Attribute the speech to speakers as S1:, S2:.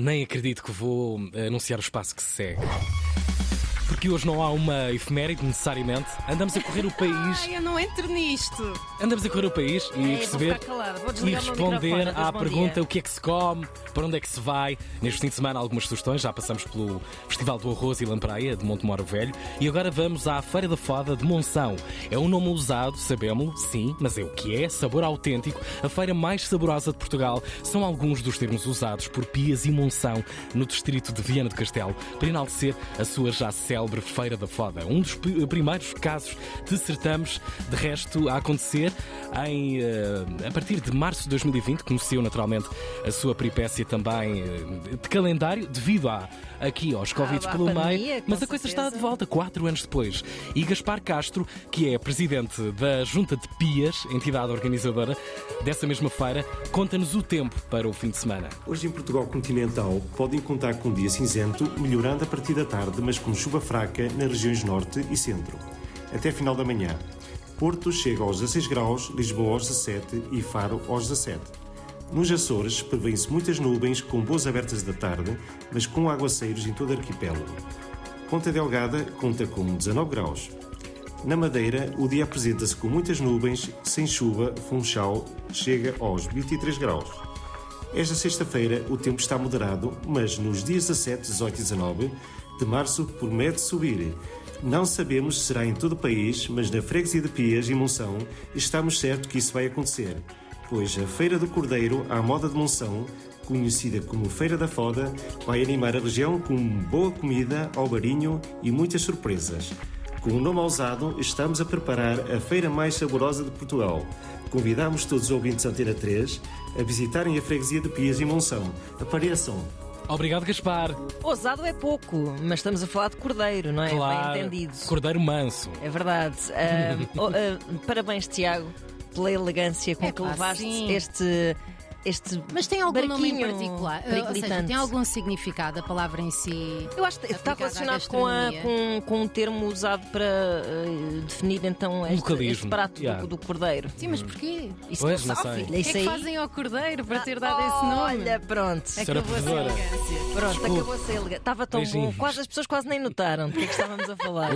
S1: Nem acredito que vou anunciar o espaço que se segue. Porque hoje não há uma efeméride necessariamente. Andamos a correr o país.
S2: Ai, eu não entro nisto.
S1: Andamos a correr o país e
S3: Ei, vou
S1: perceber e responder à pergunta
S3: dia.
S1: o que é que se come, para onde é que se vai. Neste fim de semana, algumas sugestões. Já passamos pelo Festival do Arroz e Lampreia de Montemoro Velho e agora vamos à Feira da Foda de Monção. É um nome usado, sabemos-lo, sim, mas é o que é, sabor autêntico. A feira mais saborosa de Portugal são alguns dos termos usados por Pias e Monção no distrito de Viana do Castelo para enaltecer a sua já célebre Feira da Foda. Um dos pri- primeiros casos de certames, de resto, a acontecer em, eh, a partir de março de 2020. Conheceu naturalmente a sua peripécia também eh, de calendário, devido a, aqui aos Covid
S3: à
S1: pelo
S3: pandemia,
S1: meio. Mas a coisa está de
S3: certeza.
S1: volta quatro anos depois. E Gaspar Castro, que é presidente da Junta de Pias, entidade organizadora dessa mesma feira, conta-nos o tempo para o fim de semana.
S4: Hoje em Portugal continental podem contar com um dia cinzento, melhorando a partir da tarde, mas com chuva fraca nas regiões norte e centro. Até final da manhã. Porto chega aos 16 graus, Lisboa aos 17 e Faro aos 17. Nos Açores prevêem-se muitas nuvens com boas abertas da tarde, mas com aguaceiros em todo o arquipélago. Ponta Delgada conta com 19 graus. Na Madeira, o dia apresenta-se com muitas nuvens, sem chuva, Funchal chega aos 23 graus. Esta sexta-feira o tempo está moderado, mas nos dias 17, 18 e 19 de março promete subir. Não sabemos se será em todo o país, mas na freguesia de Pias e Monção estamos certos que isso vai acontecer, pois a Feira do Cordeiro à moda de Monção, conhecida como Feira da Foda, vai animar a região com boa comida, alvarinho e muitas surpresas. Com o nome ousado, estamos a preparar a feira mais saborosa de Portugal. Convidamos todos os ouvintes da Antena 3 a visitarem a freguesia de Pias e Monção. Apareçam!
S1: Obrigado, Gaspar.
S3: Ousado é pouco, mas estamos a falar de cordeiro, não é?
S1: Claro.
S3: Bem entendido.
S1: Cordeiro manso.
S3: É verdade. Oh, ah, parabéns, Tiago, pela elegância com que
S2: Epá,
S3: levaste
S2: sim.
S3: este. Este
S2: Mas tem algum nome em particular? Ou seja, tem algum significado a palavra em si?
S3: Eu acho que está relacionado com, a, com, com um termo usado para eh, definir então este,
S1: Localismo.
S3: este prato
S1: Yeah.
S3: do, do cordeiro.
S2: Sim, mas porquê?
S3: Isso
S1: Pois,
S3: não sabe, filha,
S2: O que é que fazem ao cordeiro para ter dado esse nome?
S3: Olha, pronto.
S2: Acabou a elegância.
S3: Pronto,
S1: Desculpe.
S3: acabou a elegante. Estava tão
S1: Beijinhos.
S3: bom, quase as pessoas quase nem notaram do que é que estávamos a falar.